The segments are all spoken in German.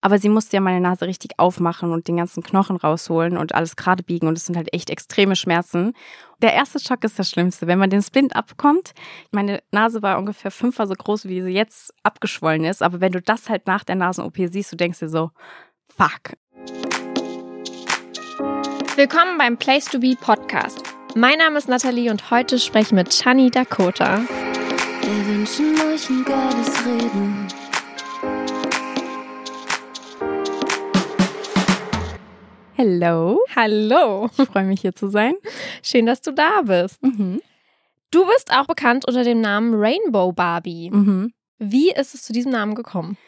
Aber sie musste ja meine Nase richtig aufmachen und den ganzen Knochen rausholen und alles gerade biegen. Und es sind halt echt extreme Schmerzen. Der erste Schock ist das Schlimmste. Wenn man den Splint abkommt, meine Nase war ungefähr fünfmal so groß, wie sie jetzt abgeschwollen ist. Aber wenn du das halt nach der Nasen-OP siehst, du denkst dir so, fuck. Willkommen beim Place to Be Podcast. Mein Name ist Nathalie und heute spreche ich mit Chani Dakota. Wir wünschen euch ein geiles Reden. Hello. Hallo. Ich freue mich hier zu sein. Schön, dass du da bist. Mhm. Du bist auch bekannt unter dem Namen Rainbow Barbie. Mhm. Wie ist es zu diesem Namen gekommen?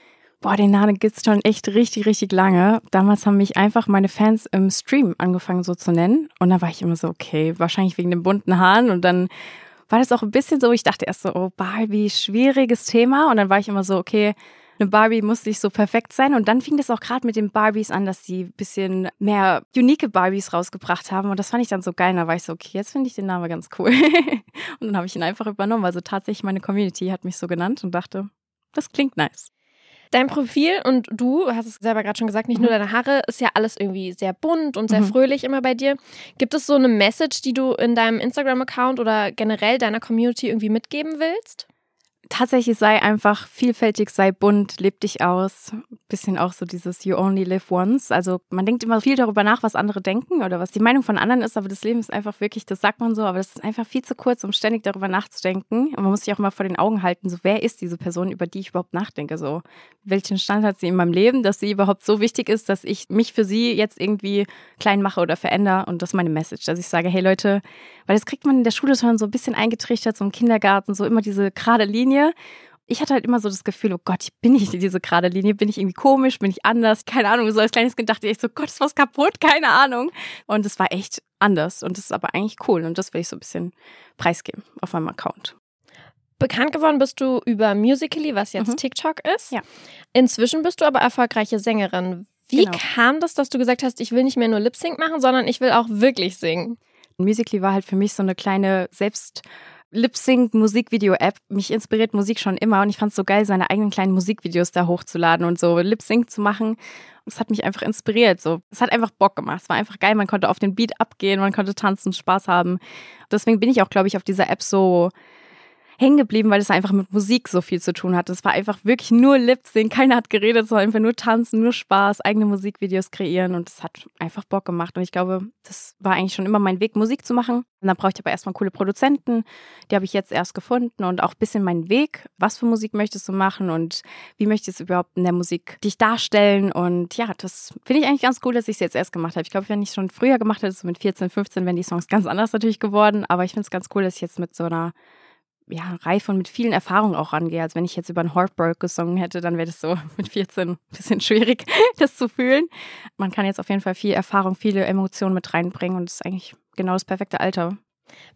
Boah, den Namen gibt's schon echt richtig, richtig lange. Damals haben mich einfach meine Fans im Stream angefangen so zu nennen. Und da war ich immer so, okay, wahrscheinlich wegen den bunten Haaren. Und dann war das auch ein bisschen so, ich dachte erst so, oh Barbie, schwieriges Thema. Und dann war ich immer so, okay, eine Barbie muss nicht so perfekt sein. Und dann fing das auch gerade mit den Barbies an, dass die ein bisschen mehr unique Barbies rausgebracht haben. Und das fand ich dann so geil. Da war ich so, okay, jetzt finde ich den Namen ganz cool. und dann habe ich ihn einfach übernommen. Also tatsächlich meine Community hat mich so genannt und dachte, das klingt nice. Dein Profil und du hast es selber gerade schon gesagt, nicht nur Mhm. deine Haare, ist ja alles irgendwie sehr bunt und sehr Mhm. fröhlich immer bei dir. Gibt es so eine Message, die du in deinem Instagram-Account oder generell deiner Community irgendwie mitgeben willst? Tatsächlich sei einfach vielfältig, sei bunt, leb dich aus. Bisschen auch so dieses You only live once. Also man denkt immer viel darüber nach, was andere denken oder was die Meinung von anderen ist, aber das Leben ist einfach wirklich, das sagt man so, aber das ist einfach viel zu kurz, um ständig darüber nachzudenken. Und man muss sich auch immer vor den Augen halten, so wer ist diese Person, über die ich überhaupt nachdenke? So, welchen Stand hat sie in meinem Leben, dass sie überhaupt so wichtig ist, dass ich mich für sie jetzt irgendwie klein mache oder verändere. Und das ist meine Message, dass ich sage, hey Leute, weil das kriegt man in der Schule schon so ein bisschen eingetrichtert, so im Kindergarten, so immer diese gerade Linie. Ich hatte halt immer so das Gefühl, oh Gott, ich bin nicht diese gerade Linie, bin ich irgendwie komisch, bin ich anders, keine Ahnung. So als kleines Kind dachte ich echt so, Gott, ist was kaputt, keine Ahnung. Und es war echt anders und das ist aber eigentlich cool und das will ich so ein bisschen preisgeben auf meinem Account. Bekannt geworden bist du über Musical.ly, was jetzt Mhm. TikTok ist. Ja. Inzwischen bist du aber erfolgreiche Sängerin. Wie Genau. kam das, dass du gesagt hast, ich will nicht mehr nur Lip Sync machen, sondern ich will auch wirklich singen? Musically war halt für mich so eine kleine selbst Lip-Sync-Musikvideo-App. Mich inspiriert Musik schon immer und ich fand es so geil, seine eigenen kleinen Musikvideos da hochzuladen und so Lip-Sync zu machen. Es hat mich einfach inspiriert. So, es hat einfach Bock gemacht. Es war einfach geil. Man konnte auf den Beat abgehen, man konnte tanzen, Spaß haben. Deswegen bin ich auch, glaube ich, auf dieser App so hängen geblieben, weil es einfach mit Musik so viel zu tun hat. Es war einfach wirklich nur Lip-Sync. Keiner hat geredet, war einfach nur tanzen, nur Spaß, eigene Musikvideos kreieren und es hat einfach Bock gemacht. Und ich glaube, das war eigentlich schon immer mein Weg, Musik zu machen. Und dann brauchte ich aber erstmal coole Produzenten. Die habe ich jetzt erst gefunden und auch ein bisschen meinen Weg. Was für Musik möchtest du machen und wie möchtest du überhaupt in der Musik dich darstellen? Und ja, das finde ich eigentlich ganz cool, dass ich es jetzt erst gemacht habe. Ich glaube, wenn ich es schon früher gemacht hätte, so mit 14, 15, wären die Songs ganz anders natürlich geworden. Aber ich finde es ganz cool, dass ich jetzt mit so einer ja, Reife und mit vielen Erfahrungen auch rangehe. Als wenn ich jetzt über einen Heartbreak gesungen hätte, dann wäre das so mit 14 ein bisschen schwierig, das zu fühlen. Man kann jetzt auf jeden Fall viel Erfahrung, viele Emotionen mit reinbringen und das ist eigentlich genau das perfekte Alter.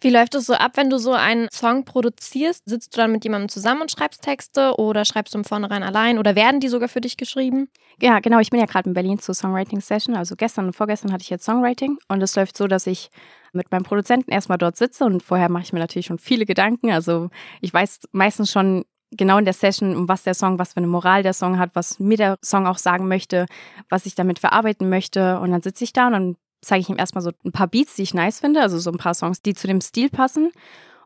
Wie läuft es so ab, wenn du so einen Song produzierst? Sitzt du dann mit jemandem zusammen und schreibst Texte oder schreibst du im Vornherein allein oder werden die sogar für dich geschrieben? Ja, genau. Ich bin ja gerade in Berlin zur Songwriting-Session. Also gestern und vorgestern hatte ich jetzt Songwriting. Und es läuft so, dass ich mit meinem Produzenten erstmal dort sitze. Und vorher mache ich mir natürlich schon viele Gedanken. Also ich weiß meistens schon genau in der Session, um was der Song, was für eine Moral der Song hat, was mir der Song auch sagen möchte, was ich damit verarbeiten möchte. Und dann sitze ich da und dann zeige ich ihm erstmal so ein paar Beats, die ich nice finde. Also so ein paar Songs, die zu dem Stil passen.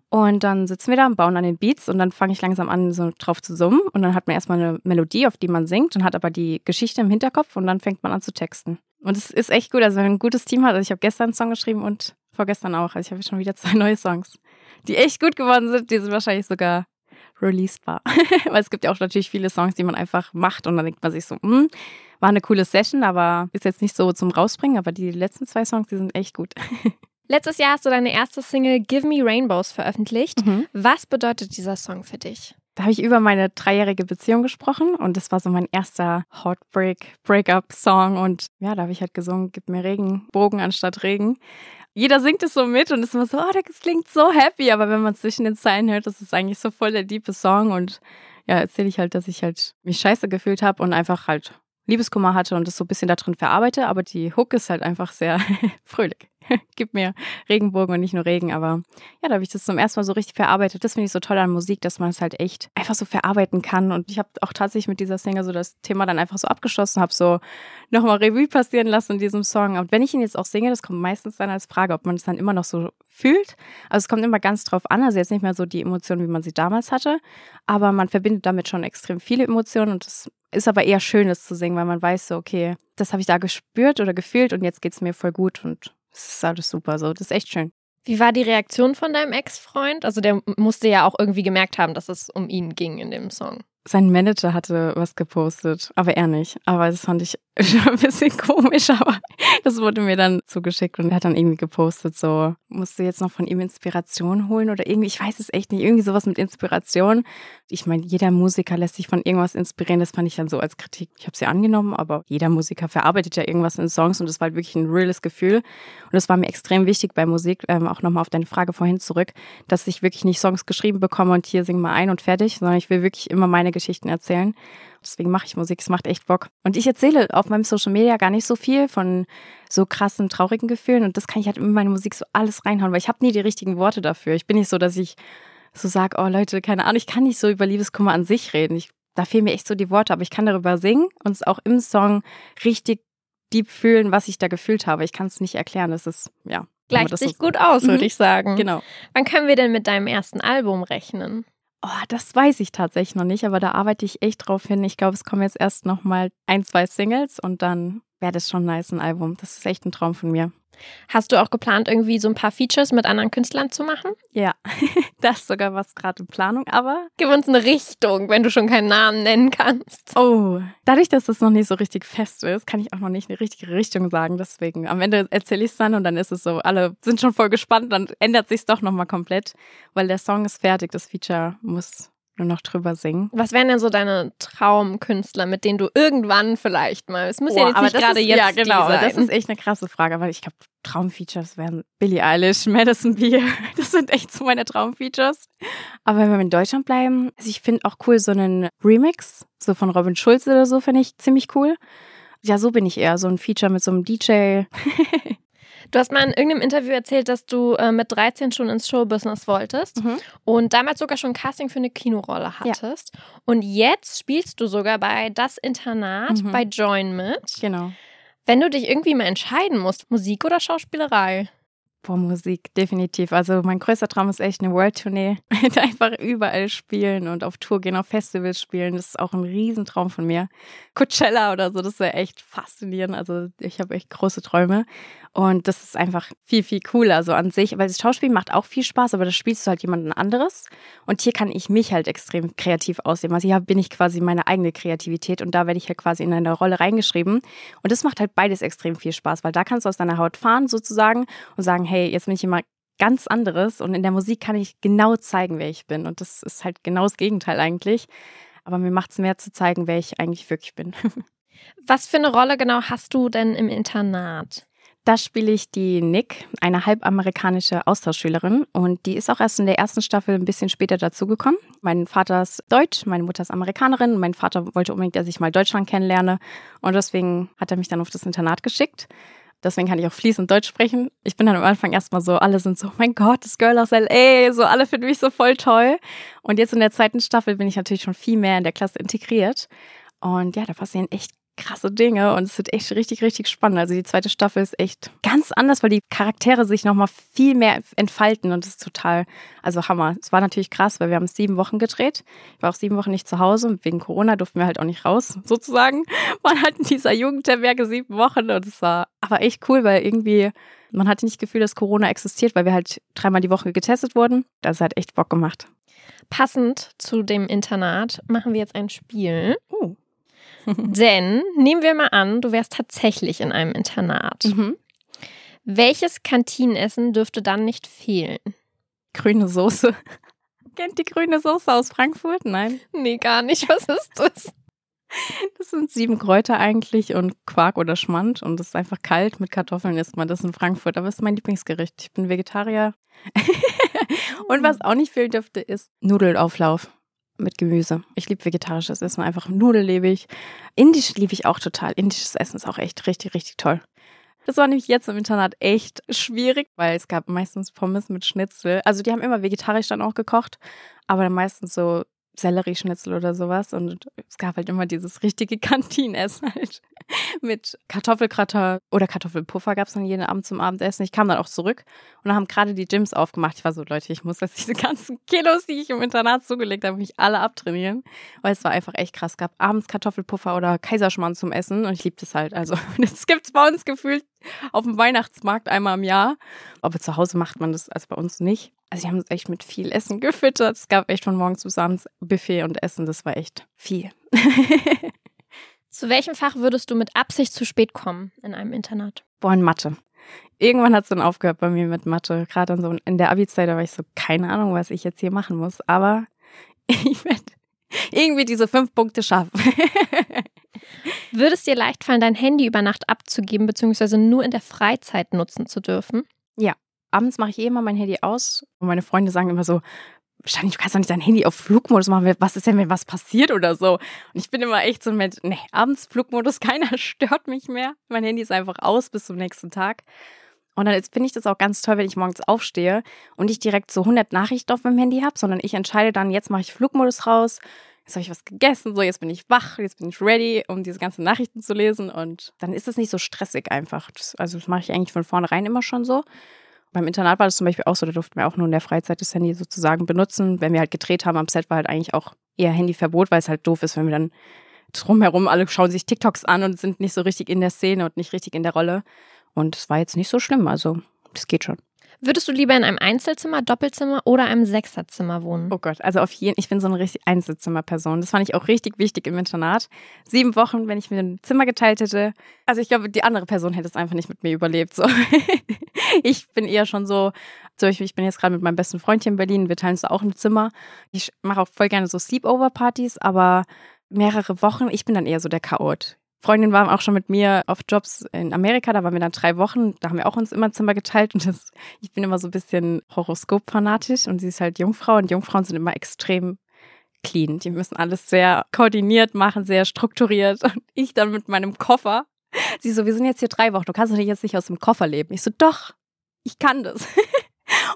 Und dann sitzen wir da und bauen an den Beats und dann fange ich langsam an, so drauf zu summen. Und dann hat man erstmal eine Melodie, auf die man singt und hat aber die Geschichte im Hinterkopf und dann fängt man an zu texten. Und es ist echt gut. Also wenn man ein gutes Team hat, also ich habe gestern einen Song geschrieben und vorgestern auch. Also ich habe schon wieder zwei neue Songs, die echt gut geworden sind. Die sind wahrscheinlich sogar releasebar. Weil es gibt ja auch natürlich viele Songs, die man einfach macht und dann denkt man sich so, hm, war eine coole Session, aber ist jetzt nicht so zum Rausbringen. Aber die letzten zwei Songs, die sind echt gut. Letztes Jahr hast du deine erste Single Give Me Rainbows veröffentlicht. Mhm. Was bedeutet dieser Song für dich? Da habe ich über meine dreijährige Beziehung gesprochen und das war so mein erster Heartbreak, Breakup-Song und ja, da habe ich halt gesungen, gib mir Regenbogen anstatt Regen. Jeder singt es so mit und ist immer so, oh, das klingt so happy, aber wenn man zwischen den Zeilen hört, das ist eigentlich so voll der diepe Song. Und ja, erzähle ich halt, dass ich halt mich scheiße gefühlt habe und einfach halt Liebeskummer hatte und das so ein bisschen da drin verarbeite, aber die Hook ist halt einfach sehr fröhlich. Gib mir Regenbogen und nicht nur Regen, aber ja, da habe ich das zum ersten Mal so richtig verarbeitet. Das finde ich so toll an Musik, dass man es halt echt einfach so verarbeiten kann. Und ich habe auch tatsächlich mit dieser Single so das Thema dann einfach so abgeschlossen, habe so nochmal Revue passieren lassen in diesem Song. Und wenn ich ihn jetzt auch singe, das kommt meistens dann als Frage, ob man es dann immer noch so fühlt. Also es kommt immer ganz drauf an. Also jetzt nicht mehr so die Emotionen, wie man sie damals hatte, aber man verbindet damit schon extrem viele Emotionen und das ist aber eher schön, das zu singen, weil man weiß so, okay, das habe ich da gespürt oder gefühlt und jetzt geht es mir voll gut und es ist alles super so. Das ist echt schön. Wie war die Reaktion von deinem Ex-Freund? Also der musste ja auch irgendwie gemerkt haben, dass es um ihn ging in dem Song. Sein Manager hatte was gepostet, aber er nicht. Aber das fand ich schon ein bisschen komisch, aber das wurde mir dann zugeschickt und er hat dann irgendwie gepostet, so, musst du jetzt noch von ihm Inspiration holen oder irgendwie, ich weiß es echt nicht, irgendwie sowas mit Inspiration. Ich meine, jeder Musiker lässt sich von irgendwas inspirieren, das fand ich dann so als Kritik. Ich habe sie angenommen, aber jeder Musiker verarbeitet ja irgendwas in Songs und das war halt wirklich ein reales Gefühl. Und das war mir extrem wichtig bei Musik, ähm, auch nochmal auf deine Frage vorhin zurück, dass ich wirklich nicht Songs geschrieben bekomme und hier sing mal ein und fertig, sondern ich will wirklich immer meine Geschichten erzählen. Deswegen mache ich Musik, es macht echt Bock. Und ich erzähle auf meinem Social Media gar nicht so viel von so krassen, traurigen Gefühlen. Und das kann ich halt in meine Musik so alles reinhauen, weil ich habe nie die richtigen Worte dafür. Ich bin nicht so, dass ich so sage, oh Leute, keine Ahnung, ich kann nicht so über Liebeskummer an sich reden. Ich, da fehlen mir echt so die Worte, aber ich kann darüber singen und es auch im Song richtig deep fühlen, was ich da gefühlt habe. Ich kann es nicht erklären. Das ist, ja. Gleicht sich so gut aus, würde Mhm. ich sagen. Genau. Wann können wir denn mit deinem ersten Album rechnen? Oh, das weiß ich tatsächlich noch nicht, aber da arbeite ich echt drauf hin. Ich glaube, es kommen jetzt erst noch mal ein, zwei Singles und dann wäre das schon nice, ein Album. Das ist echt ein Traum von mir. Hast du auch geplant, irgendwie so ein paar Features mit anderen Künstlern zu machen? Ja, das ist sogar was gerade in Planung, aber Gib uns eine Richtung, wenn du schon keinen Namen nennen kannst. oh, dadurch, dass das noch nicht so richtig fest ist, kann ich auch noch nicht eine richtige Richtung sagen. Deswegen, am Ende erzähle ich es dann und dann ist es so, alle sind schon voll gespannt, dann ändert sich doch noch mal komplett, weil der Song ist fertig, das Feature muss nur noch drüber singen. Was wären denn so deine Traumkünstler, mit denen du irgendwann vielleicht mal, es muss ja Boah, jetzt nicht gerade ist, jetzt Ja, genau. die sein. Das ist echt eine krasse Frage, weil ich glaube, Traumfeatures wären Billie Eilish, Madison Beer. Das sind echt so meine Traumfeatures. Aber wenn wir in Deutschland bleiben, also ich finde auch cool so einen Remix, so von Robin Schulz oder so, finde ich ziemlich cool. Ja, so bin ich eher. So ein Feature mit so einem DJ. Du hast mal in irgendeinem Interview erzählt, dass du äh, mit 13 schon ins Showbusiness wolltest Mhm. und damals sogar schon ein Casting für eine Kinorolle hattest. Und jetzt spielst du sogar bei Das Internat Mhm. bei Join mit. Genau. Wenn du dich irgendwie mal entscheiden musst, Musik oder Schauspielerei? Boah, Musik, definitiv. Also mein größter Traum ist echt eine World-Tournee. Einfach überall spielen und auf Tour gehen, auf Festivals spielen. Das ist auch ein Riesentraum von mir. Coachella oder so, das wäre echt faszinierend. Also ich habe echt große Träume. Und das ist einfach viel, viel cooler so an sich. Weil das Schauspiel macht auch viel Spaß, aber da spielst du halt jemanden anderes. Und hier kann ich mich halt extrem kreativ ausleben. Also hier bin ich quasi meine eigene Kreativität und da werde ich halt quasi in eine Rolle reingeschrieben. Und das macht halt beides extrem viel Spaß, weil da kannst du aus deiner Haut fahren sozusagen und sagen, hey, jetzt bin ich immer ganz anderes und in der Musik kann ich genau zeigen, wer ich bin. Und das ist halt genau das Gegenteil eigentlich. Aber mir macht es mehr zu zeigen, wer ich eigentlich wirklich bin. Was für eine Rolle genau hast du denn im Internat? Da spiele ich die Nick, eine halbamerikanische Austauschschülerin. Und die ist auch erst in der ersten Staffel ein bisschen später dazugekommen. Mein Vater ist Deutsch, meine Mutter ist Amerikanerin. Mein Vater wollte unbedingt, dass ich mal Deutschland kennenlerne. Und deswegen hat er mich dann auf das Internat geschickt. Deswegen kann ich auch fließend Deutsch sprechen. Ich bin dann am Anfang erstmal so, alle sind so, oh mein Gott, das Girl aus L.A., so alle finden mich so voll toll. Und jetzt in der zweiten Staffel bin ich natürlich schon viel mehr in der Klasse integriert. Und ja, da passieren echt krasse Dinge und es wird echt richtig, richtig spannend. Also die zweite Staffel ist echt ganz anders, weil die Charaktere sich nochmal viel mehr entfalten und das ist total, also Hammer. Es war natürlich krass, weil wir haben sieben Wochen gedreht. Ich war auch sieben Wochen nicht zu Hause und wegen Corona durften wir halt auch nicht raus, sozusagen. Man hat in dieser Jugendherberge sieben Wochen und es war aber echt cool, weil irgendwie man hatte nicht das Gefühl, dass Corona existiert, weil wir halt dreimal die Woche getestet wurden. Das hat echt Bock gemacht. Passend zu dem Internat machen wir jetzt ein Spiel. Denn nehmen wir mal an, du wärst tatsächlich in einem Internat. Mhm. Welches Kantinenessen dürfte dann nicht fehlen? Grüne Soße. Kennt die grüne Soße aus Frankfurt? Nein. Nee, gar nicht. Was ist das? Das sind sieben Kräuter eigentlich und Quark oder Schmand und das ist einfach kalt. Mit Kartoffeln isst man das in Frankfurt, aber es ist mein Lieblingsgericht. Ich bin Vegetarier. und was auch nicht fehlen dürfte, ist Nudelauflauf mit Gemüse. Ich liebe vegetarisches Essen, einfach nudellebig. Indisch liebe ich auch total. Indisches Essen ist auch echt richtig, richtig toll. Das war nämlich jetzt im Internat echt schwierig, weil es gab meistens Pommes mit Schnitzel. Also die haben immer vegetarisch dann auch gekocht, aber dann meistens so Sellerieschnitzel oder sowas. Und es gab halt immer dieses richtige Kantinenessen halt mit Kartoffelkratter oder Kartoffelpuffer gab es dann jeden Abend zum Abendessen. Ich kam dann auch zurück und dann haben gerade die Gyms aufgemacht. Ich war so, Leute, ich muss jetzt diese ganzen Kilos, die ich im Internat zugelegt habe, mich alle abtrainieren. Weil es war einfach echt krass. Es gab abends Kartoffelpuffer oder Kaiserschmarrn zum Essen und ich liebe das halt. Also das gibt es bei uns gefühlt auf dem Weihnachtsmarkt einmal im Jahr. Aber zu Hause macht man das, also bei uns nicht. Also, die haben uns echt mit viel Essen gefüttert. Es gab echt von morgens bis abends Buffet und Essen. Das war echt viel. Zu welchem Fach würdest du mit Absicht zu spät kommen in einem Internat? Boah, in Mathe. Irgendwann hat es dann aufgehört bei mir mit Mathe. Gerade so in der Abi-Zeit, da war ich so, keine Ahnung, was ich jetzt hier machen muss. Aber ich werde irgendwie diese fünf Punkte schaffen. Würde es dir leicht fallen, dein Handy über Nacht abzugeben, beziehungsweise nur in der Freizeit nutzen zu dürfen? Ja, abends mache ich eh immer mein Handy aus. Und meine Freunde sagen immer so, wahrscheinlich, du kannst doch nicht dein Handy auf Flugmodus machen. Was ist denn, wenn was passiert oder so? Und ich bin immer echt so Mensch, nee, abends Flugmodus, keiner stört mich mehr. Mein Handy ist einfach aus bis zum nächsten Tag. Und dann finde ich das auch ganz toll, wenn ich morgens aufstehe und ich direkt so 100 Nachrichten auf meinem Handy habe, sondern ich entscheide dann, jetzt mache ich Flugmodus raus, jetzt habe ich was gegessen, so jetzt bin ich wach, jetzt bin ich ready, um diese ganzen Nachrichten zu lesen und dann ist es nicht so stressig einfach. Das, also das mache ich eigentlich von vornherein immer schon so. Beim Internat war das zum Beispiel auch so, da durften wir auch nur in der Freizeit das Handy sozusagen benutzen. Wenn wir halt gedreht haben am Set, war halt eigentlich auch eher Handyverbot, weil es halt doof ist, wenn wir dann drumherum alle schauen sich TikToks an und sind nicht so richtig in der Szene und nicht richtig in der Rolle. Und es war jetzt nicht so schlimm, also das geht schon. Würdest du lieber in einem Einzelzimmer, Doppelzimmer oder einem Sechserzimmer wohnen? Oh Gott, also auf jeden, ich bin so eine richtig Einzelzimmerperson. Das fand ich auch richtig wichtig im Internat. Sieben Wochen, wenn ich mir ein Zimmer geteilt hätte. Also ich glaube, die andere Person hätte es einfach nicht mit mir überlebt. So. ich bin eher schon so, so ich, ich bin jetzt gerade mit meinem besten Freund hier in Berlin. Wir teilen uns auch ein Zimmer. Ich mache auch voll gerne so Sleepover-Partys, aber mehrere Wochen, ich bin dann eher so der Chaot. Freundin war auch schon mit mir auf Jobs in Amerika, da waren wir dann drei Wochen, da haben wir auch uns immer Zimmer geteilt und das, ich bin immer so ein bisschen Horoskop-fanatisch und sie ist halt Jungfrau und Jungfrauen sind immer extrem clean. Die müssen alles sehr koordiniert machen, sehr strukturiert und ich dann mit meinem Koffer. Sie so, wir sind jetzt hier drei Wochen, du kannst doch jetzt nicht aus dem Koffer leben. Ich so, doch, ich kann das.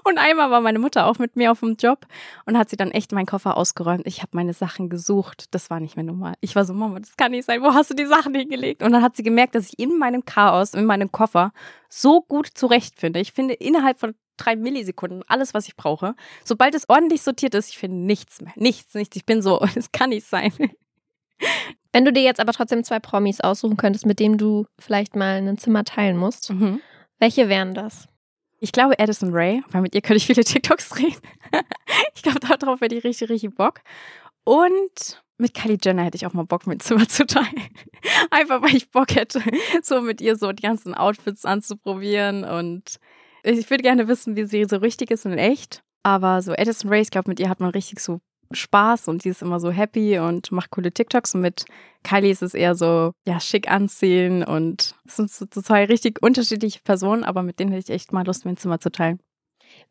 Und einmal war meine Mutter auch mit mir auf dem Job und hat sie dann echt meinen Koffer ausgeräumt. Ich habe meine Sachen gesucht. Das war nicht mehr normal. Ich war so, Mama, das kann nicht sein. Wo hast du die Sachen hingelegt? Und dann hat sie gemerkt, dass ich in meinem Chaos, in meinem Koffer so gut zurechtfinde. Ich finde innerhalb von drei Millisekunden alles, was ich brauche. Sobald es ordentlich sortiert ist, ich finde nichts mehr. Nichts, nichts. Ich bin so, das kann nicht sein. Wenn du dir jetzt aber trotzdem zwei Promis aussuchen könntest, mit denen du vielleicht mal ein Zimmer teilen musst, mhm. welche wären das? Ich glaube Addison Ray, weil mit ihr könnte ich viele TikToks drehen. ich glaube, darauf hätte ich richtig, richtig Bock. Und mit Kylie Jenner hätte ich auch mal Bock, mit Zimmer zu teilen. Einfach weil ich Bock hätte, so mit ihr so die ganzen Outfits anzuprobieren. Und ich würde gerne wissen, wie sie so richtig ist und echt. Aber so Addison Ray, ich glaube, mit ihr hat man richtig so Spaß und die ist immer so happy und macht coole TikToks. Und mit Kylie ist es eher so, ja, schick anziehen und es sind so zwei richtig unterschiedliche Personen, aber mit denen hätte ich echt mal Lust, mein Zimmer zu teilen.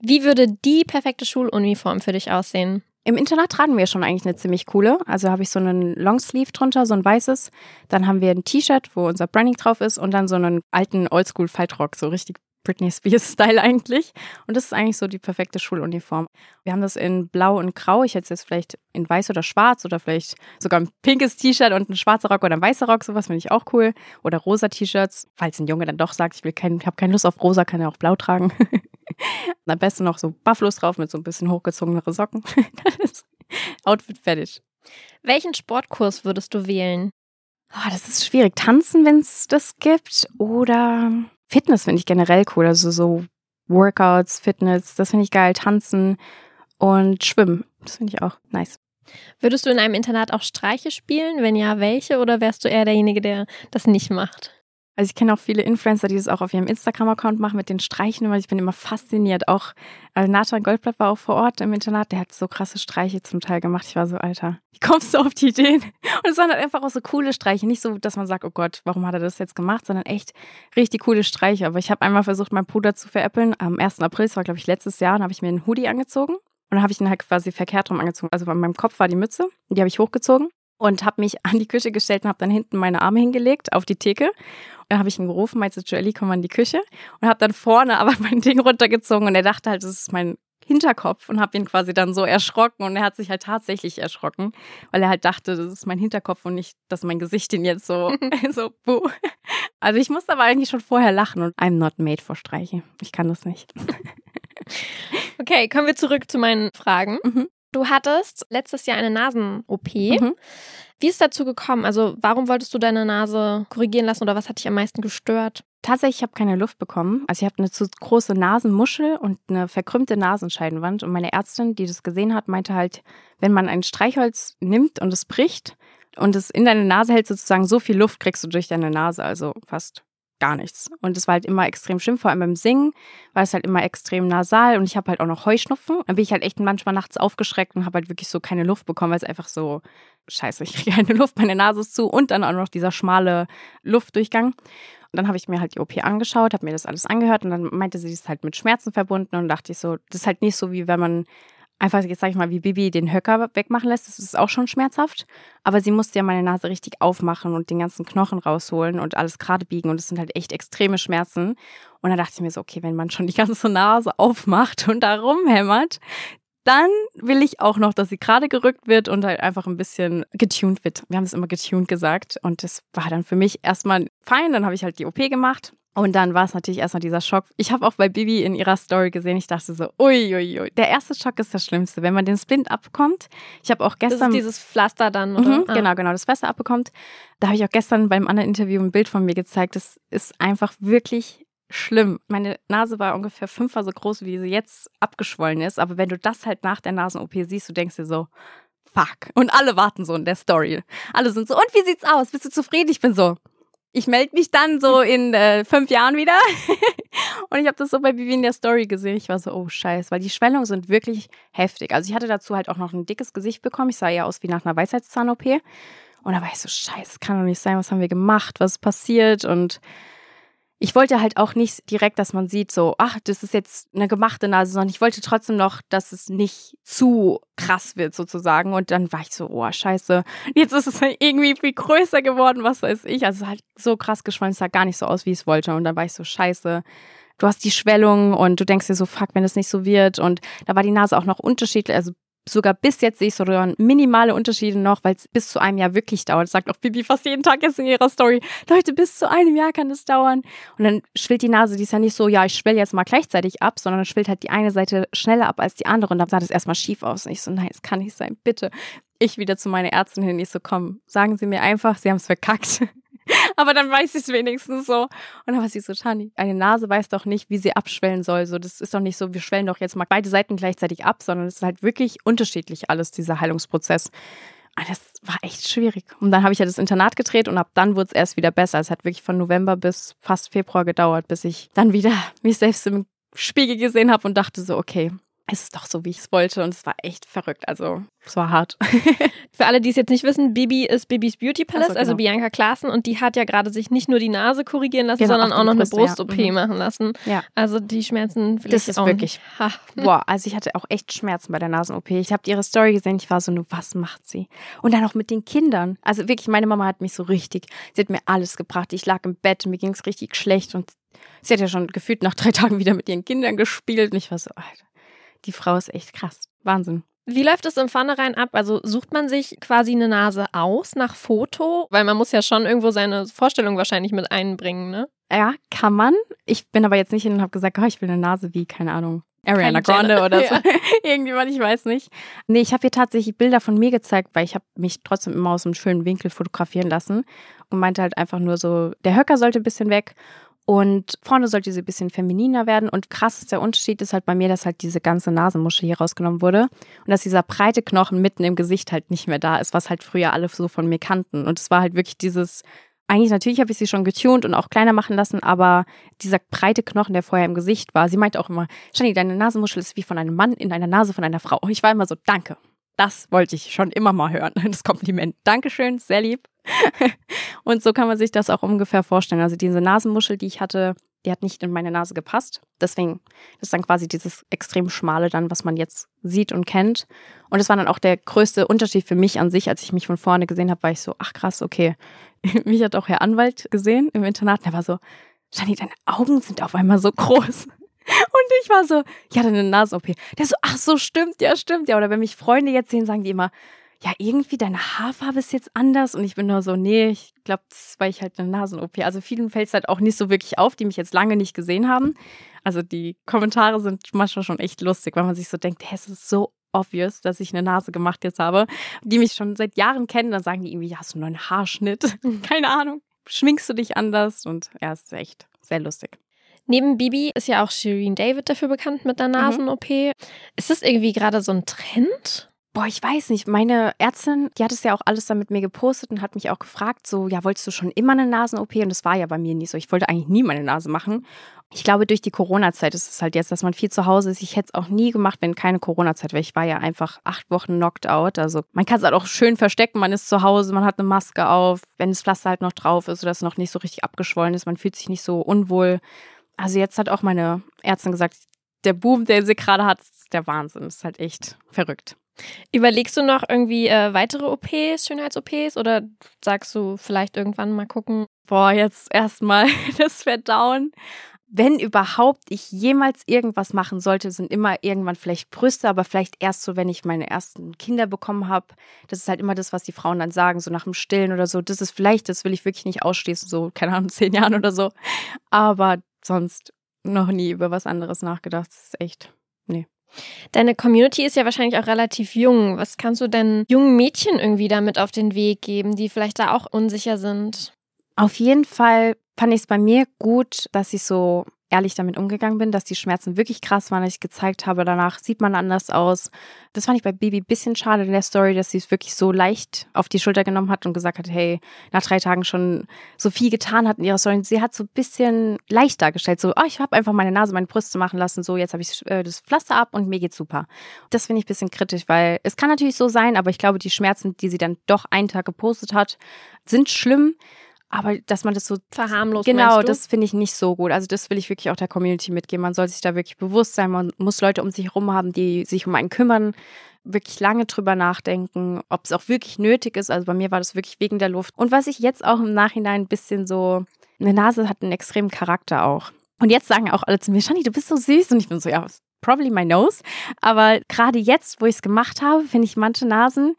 Wie würde die perfekte Schuluniform für dich aussehen? Im Internat tragen wir schon eigentlich eine ziemlich coole. Also habe ich so einen Longsleeve drunter, so ein weißes. Dann haben wir ein T-Shirt, wo unser Branding drauf ist und dann so einen alten Oldschool-Faltrock, so richtig Britney Spears-Style eigentlich. Und das ist eigentlich so die perfekte Schuluniform. Wir haben das in Blau und Grau. Ich hätte es jetzt vielleicht in Weiß oder Schwarz oder vielleicht sogar ein pinkes T-Shirt und ein schwarzer Rock oder ein weißer Rock. Sowas finde ich auch cool. Oder rosa T-Shirts. Falls ein Junge dann doch sagt, ich will kein, ich habe keine Lust auf rosa, kann er auch blau tragen. Am besten noch so Bufflos drauf mit so ein bisschen hochgezogenere Socken. Outfit fertig. Welchen Sportkurs würdest du wählen? Oh, das ist schwierig. Tanzen, wenn es das gibt. Oder Fitness finde ich generell cool. Also so Workouts, Fitness, das finde ich geil. Tanzen und Schwimmen, das finde ich auch nice. Würdest du in einem Internat auch Streiche spielen? Wenn ja, welche? Oder wärst du eher derjenige, der das nicht macht? Also ich kenne auch viele Influencer, die das auch auf ihrem Instagram-Account machen mit den Streichen, weil ich bin immer fasziniert. Auch also Nathan Goldblatt war auch vor Ort im Internat, der hat so krasse Streiche zum Teil gemacht. Ich war so, Alter, wie kommst du auf die Ideen? Und es waren halt einfach auch so coole Streiche. Nicht so, dass man sagt, oh Gott, warum hat er das jetzt gemacht, sondern echt richtig coole Streiche. Aber ich habe einmal versucht, meinen Bruder zu veräppeln. Am 1. April, das war glaube ich letztes Jahr, dann habe ich mir einen Hoodie angezogen dann habe ich ihn halt quasi verkehrt rum angezogen. Also bei meinem Kopf war die Mütze, die habe ich hochgezogen und habe mich an die Küche gestellt und habe dann hinten meine Arme hingelegt auf die Theke. Und dann habe ich ihn gerufen, meinte Joelly, komm mal in die Küche und habe dann vorne aber mein Ding runtergezogen und er dachte halt, das ist mein Hinterkopf und habe ihn quasi dann so erschrocken und er hat sich halt tatsächlich erschrocken, weil er halt dachte, das ist mein Hinterkopf und nicht, dass mein Gesicht ihn jetzt so so buh. Also ich musste aber eigentlich schon vorher lachen und I'm not made for Streiche. Ich kann das nicht. Okay, kommen wir zurück zu meinen Fragen. Mhm. Du hattest letztes Jahr eine Nasen-OP. Mhm. Wie ist es dazu gekommen? Also, warum wolltest du deine Nase korrigieren lassen oder was hat dich am meisten gestört? Tatsächlich, ich habe keine Luft bekommen. Also ich habe eine zu große Nasenmuschel und eine verkrümmte Nasenscheidenwand. Und meine Ärztin, die das gesehen hat, meinte halt, wenn man ein Streichholz nimmt und es bricht und es in deine Nase hält, sozusagen so viel Luft kriegst du durch deine Nase, also fast gar nichts. Und es war halt immer extrem schlimm, vor allem beim Singen war es halt immer extrem nasal und ich habe halt auch noch Heuschnupfen. Dann bin ich halt echt manchmal nachts aufgeschreckt und habe halt wirklich so keine Luft bekommen, weil es einfach so, scheiße, ich kriege keine Luft, meine Nase ist zu und dann auch noch dieser schmale Luftdurchgang. Und dann habe ich mir halt die OP angeschaut, habe mir das alles angehört und dann meinte sie, das ist halt mit Schmerzen verbunden und dachte ich so, das ist halt nicht so, wie wenn man einfach, jetzt sage ich mal, wie Bibi den Höcker wegmachen lässt. Das ist auch schon schmerzhaft. Aber sie musste ja meine Nase richtig aufmachen und den ganzen Knochen rausholen und alles gerade biegen. Und das sind halt echt extreme Schmerzen. Und dann dachte ich mir so, okay, wenn man schon die ganze Nase aufmacht und da rumhämmert, dann will ich auch noch, dass sie gerade gerückt wird und halt einfach ein bisschen getuned wird. Wir haben es immer getuned gesagt. Und das war dann für mich erstmal fein. Dann habe ich halt die OP gemacht. Und dann war es natürlich erstmal dieser Schock. Ich habe auch bei Bibi in ihrer Story gesehen, ich dachte so, uiuiui. Ui. Der erste Schock ist das Schlimmste, wenn man den Splint abbekommt. Ich habe auch gestern. Das ist dieses Pflaster dann, oder? Mhm, Genau, genau, das Pflaster abbekommt. Da habe ich auch gestern beim anderen Interview ein Bild von mir gezeigt. Das ist einfach wirklich schlimm. Meine Nase war ungefähr fünfmal so groß, wie sie jetzt abgeschwollen ist. Aber wenn du das halt nach der Nasen-OP siehst, du denkst dir so, fuck. Und alle warten so in der Story. Alle sind so, und wie sieht's aus? Bist du zufrieden? Ich bin so, ich melde mich dann so in äh, fünf Jahren wieder. und ich habe das so bei Bibi in der Story gesehen. Ich war so, oh scheiß, weil die Schwellungen sind wirklich heftig. Also ich hatte dazu halt auch noch ein dickes Gesicht bekommen. Ich sah ja aus wie nach einer Weisheitszahn-OP. Und da war ich so, scheiße, kann doch nicht sein, was haben wir gemacht, was ist passiert? Und ich wollte halt auch nicht direkt, dass man sieht, so, ach, das ist jetzt eine gemachte Nase, sondern ich wollte trotzdem noch, dass es nicht zu krass wird, sozusagen. Und dann war ich so, oh, scheiße, jetzt ist es irgendwie viel größer geworden, was weiß ich. Also halt so krass geschwollen, es sah gar nicht so aus, wie ich es wollte. Und dann war ich so, scheiße. Du hast die Schwellung und du denkst dir so, fuck, wenn es nicht so wird. Und da war die Nase auch noch unterschiedlich, also sogar bis jetzt sehe ich sogar minimale Unterschiede noch, weil es bis zu einem Jahr wirklich dauert. Das sagt auch Bibi fast jeden Tag jetzt in ihrer Story. Leute, bis zu einem Jahr kann das dauern. Und dann schwillt die Nase, die ist ja nicht so, ja, ich schwell jetzt mal gleichzeitig ab, sondern dann schwillt halt die eine Seite schneller ab als die andere. Und dann sah das erstmal schief aus. Und ich so, nein, das kann nicht sein, bitte. Ich wieder zu meiner Ärztin hin. Ich so, komm, sagen Sie mir einfach, Sie haben es verkackt. Aber dann weiß ich es wenigstens so. Und dann war sie so, Tani, eine Nase weiß doch nicht, wie sie abschwellen soll. So, das ist doch nicht so, wir schwellen doch jetzt mal beide Seiten gleichzeitig ab, sondern es ist halt wirklich unterschiedlich alles, dieser Heilungsprozess. Und das war echt schwierig. Und dann habe ich ja das Internat gedreht und ab dann wurde es erst wieder besser. Es hat wirklich von November bis fast Februar gedauert, bis ich dann wieder mich selbst im Spiegel gesehen habe und dachte so, okay, es ist doch so, wie ich es wollte. Und es war echt verrückt. Also, es war hart. Für alle, die es jetzt nicht wissen, Bibi ist Bibis Beauty Palace, so, also genau. Bianca Klaassen. Und die hat ja gerade sich nicht nur die Nase korrigieren lassen, Genau, sondern auch auch noch eine Brüste, ja. Brust-OP Mhm. machen lassen. Ja. Also die Schmerzen Das ist auch wirklich-. Ha. Boah, also ich hatte auch echt Schmerzen bei der Nasen-OP. Ich habe ihre Story gesehen, ich war so, nur was macht sie? Und dann auch mit den Kindern. Also wirklich, meine Mama hat mich so richtig, sie hat mir alles gebracht. Ich lag im Bett, mir ging es richtig schlecht und sie hat ja schon gefühlt nach drei Tagen wieder mit ihren Kindern gespielt. Und ich war so, Alter, die Frau ist echt krass. Wahnsinn. Wie läuft es im Pfannerein ab? Also sucht man sich quasi eine Nase aus nach Foto? Weil man muss ja schon irgendwo seine Vorstellung wahrscheinlich mit einbringen, ne? Ja, kann man. Ich bin aber jetzt nicht hin und habe gesagt, oh, ich will eine Nase wie, keine Ahnung, Ariana. Grande oder so. Ja. Irgendjemand, ich weiß nicht. Nee, ich habe ihr tatsächlich Bilder von mir gezeigt, weil ich habe mich trotzdem immer aus einem schönen Winkel fotografieren lassen und meinte halt einfach nur so, der Höcker sollte ein bisschen weg und vorne sollte sie ein bisschen femininer werden. Und krass ist der Unterschied ist halt bei mir, dass halt diese ganze Nasenmuschel hier rausgenommen wurde und dass dieser breite Knochen mitten im Gesicht halt nicht mehr da ist, was halt früher alle so von mir kannten. Und es war halt wirklich dieses, eigentlich natürlich habe ich sie schon getunt und auch kleiner machen lassen, aber dieser breite Knochen, der vorher im Gesicht war, sie meinte auch immer, Shani, deine Nasenmuschel ist wie von einem Mann in einer Nase von einer Frau. Und ich war immer so, danke. Das wollte ich schon immer mal hören, das Kompliment. Dankeschön, sehr lieb. und so kann man sich das auch ungefähr vorstellen. Also diese Nasenmuschel, die ich hatte, die hat nicht in meine Nase gepasst. Deswegen ist dann quasi dieses extrem schmale dann, was man jetzt sieht und kennt. Und es war dann auch der größte Unterschied für mich an sich, als ich mich von vorne gesehen habe, war ich so, ach krass, okay. mich hat auch Herr Anwalt gesehen im Internat. Und er war so, Shani, deine Augen sind auf einmal so groß. Und ich war so, ja, deine Nasen-OP. Der so, ach so, stimmt, ja, stimmt, ja. Oder wenn mich Freunde jetzt sehen, sagen die immer, ja, irgendwie deine Haarfarbe ist jetzt anders. Und ich bin nur so, nee, ich glaube, das war ich halt eine Nasen-OP. Also vielen fällt es halt auch nicht so wirklich auf, die mich jetzt lange nicht gesehen haben. Also die Kommentare sind manchmal schon echt lustig, weil man sich so denkt, hey, es ist so obvious, dass ich eine Nase gemacht jetzt habe. Die mich schon seit Jahren kennen, dann sagen die irgendwie, ja, hast du einen neuen Haarschnitt? Keine Ahnung. Schminkst du dich anders? Und ja, es ist echt sehr lustig. Neben Bibi ist ja auch Shireen David dafür bekannt mit der Nasen-OP. Ist das irgendwie gerade so ein Trend? Boah, ich weiß nicht. Meine Ärztin, die hat es ja auch alles dann mit mir gepostet und hat mich auch gefragt, so, ja, wolltest du schon immer eine Nasen-OP? Und das war ja bei mir nie so. Ich wollte eigentlich nie meine Nase machen. Ich glaube, durch die Corona-Zeit ist es halt jetzt, dass man viel zu Hause ist. Ich hätte es auch nie gemacht, wenn keine Corona-Zeit wäre. Ich war ja einfach acht Wochen knocked out. Also man kann es halt auch schön verstecken. Man ist zu Hause, man hat eine Maske auf. Wenn das Pflaster halt noch drauf ist oder es noch nicht so richtig abgeschwollen ist, man fühlt sich nicht so unwohl. Also jetzt hat auch meine Ärztin gesagt, der Boom, den sie gerade hat, ist der Wahnsinn. Das ist halt echt verrückt. Überlegst du noch irgendwie äh, weitere OPs, Schönheits-OPs oder sagst du vielleicht irgendwann mal gucken? Boah, jetzt erstmal das Verdauen. Wenn überhaupt ich jemals irgendwas machen sollte, sind immer irgendwann vielleicht Brüste, aber vielleicht erst so, wenn ich meine ersten Kinder bekommen habe. Das ist halt immer das, was die Frauen dann sagen, so nach dem Stillen oder so. Das ist vielleicht, das will ich wirklich nicht ausschließen, so, keine Ahnung, zehn Jahren oder so. Aber sonst noch nie über was anderes nachgedacht. Das ist echt, nee. Deine Community ist ja wahrscheinlich auch relativ jung. Was kannst du denn jungen Mädchen irgendwie damit auf den Weg geben, die vielleicht da auch unsicher sind? Auf jeden Fall fand ich es bei mir gut, dass ich so ehrlich damit umgegangen bin, dass die Schmerzen wirklich krass waren, dass ich gezeigt habe, danach sieht man anders aus. Das fand ich bei Bibi ein bisschen schade in der Story, dass sie es wirklich so leicht auf die Schulter genommen hat und gesagt hat, hey, nach drei Tagen schon so viel getan hat in ihrer Story. Sie hat so ein bisschen leicht dargestellt, so, oh, ich habe einfach meine Nase, meine Brüste machen lassen, so, jetzt habe ich äh, das Pflaster ab und mir geht's super. Das finde ich ein bisschen kritisch, weil es kann natürlich so sein, aber ich glaube, die Schmerzen, die sie dann doch einen Tag gepostet hat, sind schlimm. Aber dass man das so verharmlost. Genau, das finde ich nicht so gut. Also das will ich wirklich auch der Community mitgeben. Man soll sich da wirklich bewusst sein. Man muss Leute um sich herum haben, die sich um einen kümmern, wirklich lange drüber nachdenken, ob es auch wirklich nötig ist. Also bei mir war das wirklich wegen der Luft. Und was ich jetzt auch im Nachhinein ein bisschen so, eine Nase hat einen extremen Charakter auch. Und jetzt sagen auch alle zu mir, Shani, du bist so süß. Und ich bin so, ja, probably my nose. Aber gerade jetzt, wo ich es gemacht habe, finde ich manche Nasen,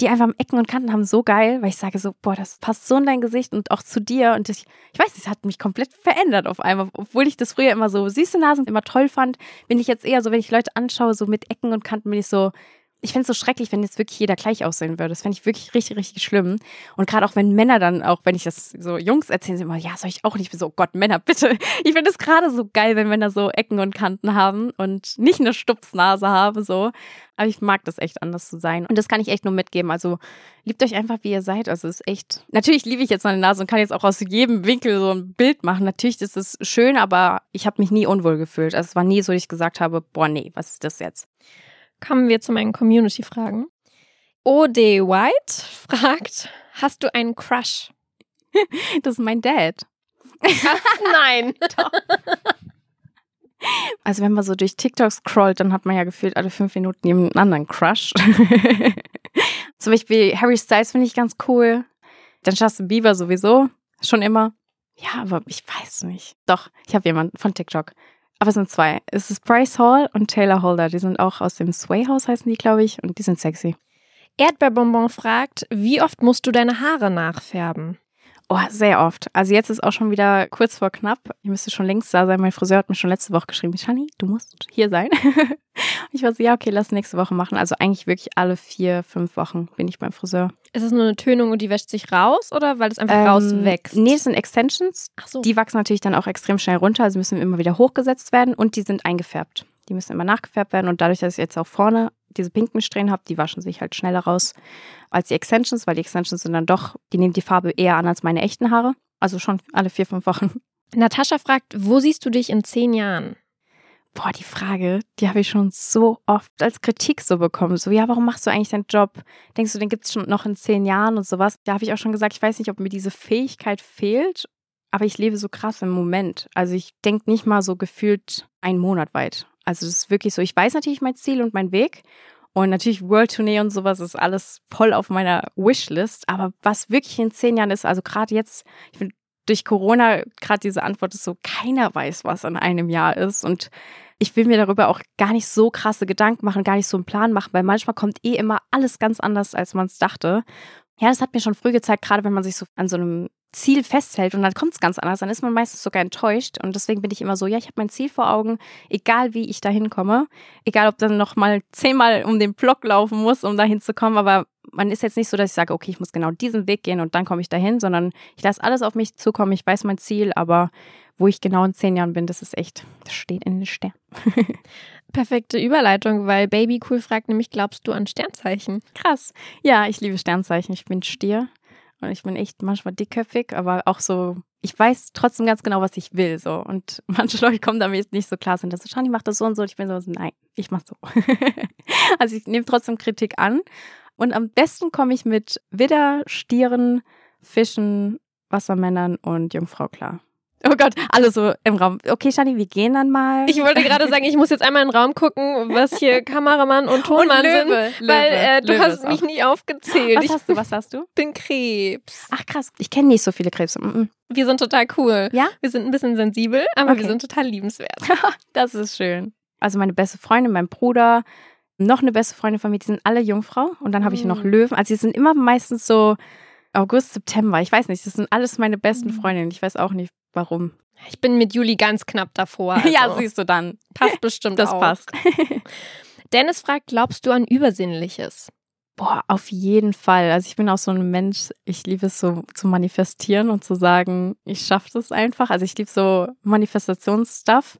die einfach Ecken und Kanten haben so geil, weil ich sage so, boah, das passt so in dein Gesicht und auch zu dir. Und ich, ich weiß, es hat mich komplett verändert auf einmal. Obwohl ich das früher immer so süße Nasen immer toll fand, bin ich jetzt eher so, wenn ich Leute anschaue, so mit Ecken und Kanten, bin ich so, ich fände es so schrecklich, wenn jetzt wirklich jeder gleich aussehen würde. Das fände ich wirklich richtig, richtig schlimm. Und gerade auch wenn Männer dann, auch wenn ich das so Jungs erzählen, sie immer, ja, soll ich auch nicht. Ich bin so, oh Gott, Männer, bitte. Ich finde es gerade so geil, wenn Männer so Ecken und Kanten haben und nicht eine Stupsnase haben, so. Aber ich mag das echt anders zu sein. Und das kann ich echt nur mitgeben. Also liebt euch einfach, wie ihr seid. Also es ist echt. Natürlich liebe ich jetzt meine Nase und kann jetzt auch aus jedem Winkel so ein Bild machen. Natürlich ist es schön, aber ich habe mich nie unwohl gefühlt. Also es war nie so, dass ich gesagt habe, boah, nee, was ist das jetzt? Kommen wir zu meinen Community-Fragen. O.D. White fragt, hast du einen Crush? Das ist mein Dad. Nein. Also wenn man so durch TikTok scrollt, dann hat man ja gefühlt alle fünf Minuten jemanden anderen Crush. Zum Beispiel Harry Styles finde ich ganz cool. Dann Justin Bieber sowieso, schon immer. Ja, aber ich weiß nicht. Doch, ich habe jemanden von TikTok. Aber es sind zwei. Es ist Bryce Hall und Taylor Holder. Die sind auch aus dem Sway House, heißen die, glaube ich. Und die sind sexy. Erdbeerbonbon fragt, wie oft musst du deine Haare nachfärben? Oh, sehr oft. Also jetzt ist auch schon wieder kurz vor knapp. Ich müsste schon längst da sein. Mein Friseur hat mir schon letzte Woche geschrieben, Shani, du musst hier sein. ich war so, ja, okay, lass nächste Woche machen. Also eigentlich wirklich alle vier, fünf Wochen bin ich beim Friseur. Ist es nur eine Tönung und die wäscht sich raus oder weil es einfach ähm, rauswächst? Nee, es sind Extensions. Ach so. Die wachsen natürlich dann auch extrem schnell runter, also müssen immer wieder hochgesetzt werden und die sind eingefärbt. Die müssen immer nachgefärbt werden und dadurch, dass ich jetzt auch vorne diese pinken Strähnen habe, die waschen sich halt schneller raus als die Extensions, weil die Extensions sind dann doch, die nehmen die Farbe eher an als meine echten Haare. Also schon alle vier, fünf Wochen. Natascha fragt, wo siehst du dich in zehn Jahren? Boah, die Frage, die habe ich schon so oft als Kritik so bekommen. So, ja, warum machst du eigentlich deinen Job? Denkst du, den gibt es schon noch in zehn Jahren und sowas? Da habe ich auch schon gesagt, ich weiß nicht, ob mir diese Fähigkeit fehlt aber ich lebe so krass im Moment. Also ich denke nicht mal so gefühlt einen Monat weit. Also das ist wirklich so, ich weiß natürlich mein Ziel und mein Weg. Und natürlich World Tournee und sowas ist alles voll auf meiner Wishlist. Aber was wirklich in zehn Jahren ist, also gerade jetzt, ich bin durch Corona, gerade diese Antwort ist so, keiner weiß, was in einem Jahr ist. Und ich will mir darüber auch gar nicht so krasse Gedanken machen, gar nicht so einen Plan machen, weil manchmal kommt eh immer alles ganz anders, als man es dachte. Ja, das hat mir schon früh gezeigt, gerade wenn man sich so an so einem Ziel festhält und dann kommt es ganz anders, dann ist man meistens sogar enttäuscht und deswegen bin ich immer so, ja, ich habe mein Ziel vor Augen, egal wie ich da hinkomme, egal ob dann noch mal zehnmal um den Block laufen muss, um da hinzukommen, aber man ist jetzt nicht so, dass ich sage, okay, ich muss genau diesen Weg gehen und dann komme ich dahin, sondern ich lasse alles auf mich zukommen, ich weiß mein Ziel, aber wo ich genau in zehn Jahren bin, das ist echt, das steht in den Sternen. Perfekte Überleitung, weil Baby Cool fragt nämlich, glaubst du an Sternzeichen? Krass. Ja, ich liebe Sternzeichen. Ich bin Stier und ich bin echt manchmal dickköpfig, aber auch so, ich weiß trotzdem ganz genau, was ich will. So. Und manche Leute kommen damit nicht so klar, sind das so, Shani macht das so und so. Und ich bin so, nein, ich mach so. also ich nehme trotzdem Kritik an. Und am besten komme ich mit Widder, Stieren, Fischen, Wassermännern und Jungfrau klar. Oh Gott, alle so im Raum. Okay, Shani, wir gehen dann mal. Ich wollte gerade sagen, ich muss jetzt einmal in den Raum gucken, was hier Kameramann und Tonmann und Löwe, sind, weil äh, du Löwe hast mich auch. nicht aufgezählt. Was ich hast du? Was hast du? bin Krebs. Ach krass, ich kenne nicht so viele Krebse. Mhm. Wir sind total cool. Ja? Wir sind ein bisschen sensibel, aber Okay. wir sind total liebenswert. Das ist schön. Also meine beste Freundin, mein Bruder, noch eine beste Freundin von mir, die sind alle Jungfrau. Und dann habe ich noch Mhm. Löwen. Also die sind immer meistens so August, September. Ich weiß nicht, das sind alles meine besten Mhm. Freundinnen. Ich weiß auch nicht, warum. Ich bin mit Juli ganz knapp davor. Also Ja, siehst du dann. passt bestimmt Das auch. passt. Dennis fragt, glaubst du an Übersinnliches? Boah, auf jeden Fall. Also ich bin auch so ein Mensch, ich liebe es so zu manifestieren und zu sagen, ich schaffe das einfach. Also ich liebe so Manifestationsstuff.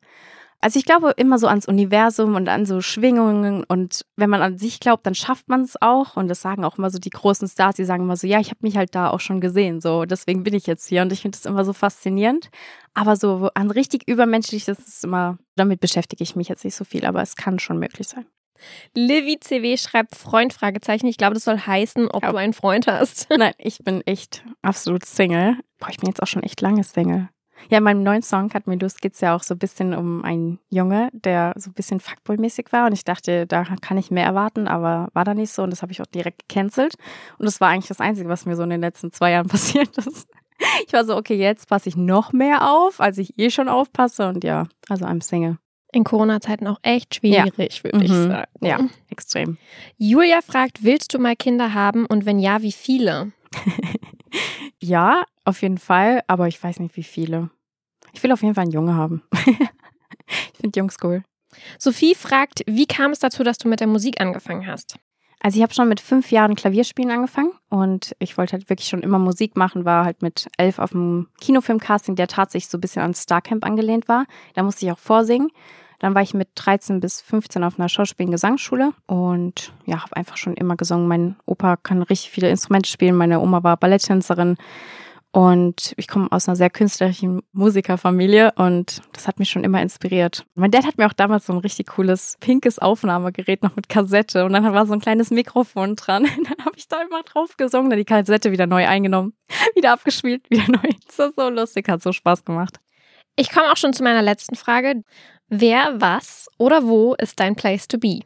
Also ich glaube immer so ans Universum und an so Schwingungen und wenn man an sich glaubt, dann schafft man es auch und das sagen auch immer so die großen Stars, die sagen immer so, ja, ich habe mich halt da auch schon gesehen, so deswegen bin ich jetzt hier und ich finde das immer so faszinierend, aber so an richtig übermenschlich, das ist immer, damit beschäftige ich mich jetzt nicht so viel, aber es kann schon möglich sein. Livy CW schreibt Freund, Fragezeichen. Ich glaube, das soll heißen, ob Ja. du einen Freund hast. Nein, ich bin echt absolut Single. Boah, ich bin jetzt auch schon echt lange Single. Ja, in meinem neuen Song Cut Me Loose geht's ja auch so ein bisschen um einen Junge, der so ein bisschen Fuckboy-mäßig war. Und ich dachte, da kann ich mehr erwarten, aber war da nicht so. Und das habe ich auch direkt gecancelt. Und das war eigentlich das Einzige, was mir so in den letzten zwei Jahren passiert ist. Ich war so, okay, jetzt passe ich noch mehr auf, als ich eh schon aufpasse. Und ja, also I'm Single. In Corona-Zeiten auch echt schwierig, würde ich Mhm. sagen. Ja, extrem. Julia fragt, willst du mal Kinder haben und wenn ja, wie viele? Ja, auf jeden Fall, aber ich weiß nicht, wie viele. Ich will auf jeden Fall einen Junge haben. ich finde Jungs cool. Sophie fragt, wie kam es dazu, dass du mit der Musik angefangen hast? Also ich habe schon mit fünf Jahren Klavierspielen angefangen und ich wollte halt wirklich schon immer Musik machen, war halt mit elf auf dem Kinofilmcasting, der tatsächlich so ein bisschen an Starcamp angelehnt war. Da musste ich auch vorsingen. Dann war ich mit 13 bis 15 auf einer Schauspiel- und Gesangsschule und ja, habe einfach schon immer gesungen. Mein Opa kann richtig viele Instrumente spielen, meine Oma war Balletttänzerin und ich komme aus einer sehr künstlerischen Musikerfamilie und das hat mich schon immer inspiriert. Mein Dad hat mir auch damals so ein richtig cooles pinkes Aufnahmegerät noch mit Kassette und dann war so ein kleines Mikrofon dran. Dann habe ich da immer drauf gesungen, dann die Kassette wieder neu eingenommen, wieder abgespielt, wieder neu. Das war so lustig, hat so Spaß gemacht. Ich komme auch schon zu meiner letzten Frage. Wer, was oder wo ist dein Place to be?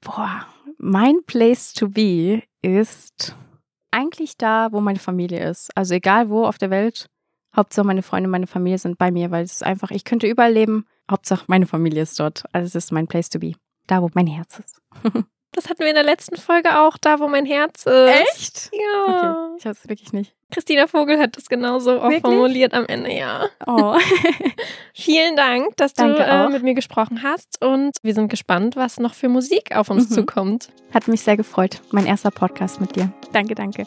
Boah, mein Place to be ist eigentlich da, wo meine Familie ist. Also egal wo auf der Welt, Hauptsache meine Freunde, meine Familie sind bei mir, weil es ist einfach, ich könnte überall leben, Hauptsache meine Familie ist dort. Also es ist mein Place to be. Da, wo mein Herz ist. Das hatten wir in der letzten Folge auch, da wo mein Herz ist. Echt? Ja. Okay, ich es wirklich nicht. Christina Vogel hat das genauso auch Wirklich? formuliert am Ende, ja. Oh. Vielen Dank, dass du äh, mit mir gesprochen hast und wir sind gespannt, was noch für Musik auf uns Mhm. zukommt. Hat mich sehr gefreut. Mein erster Podcast mit dir. Danke, danke.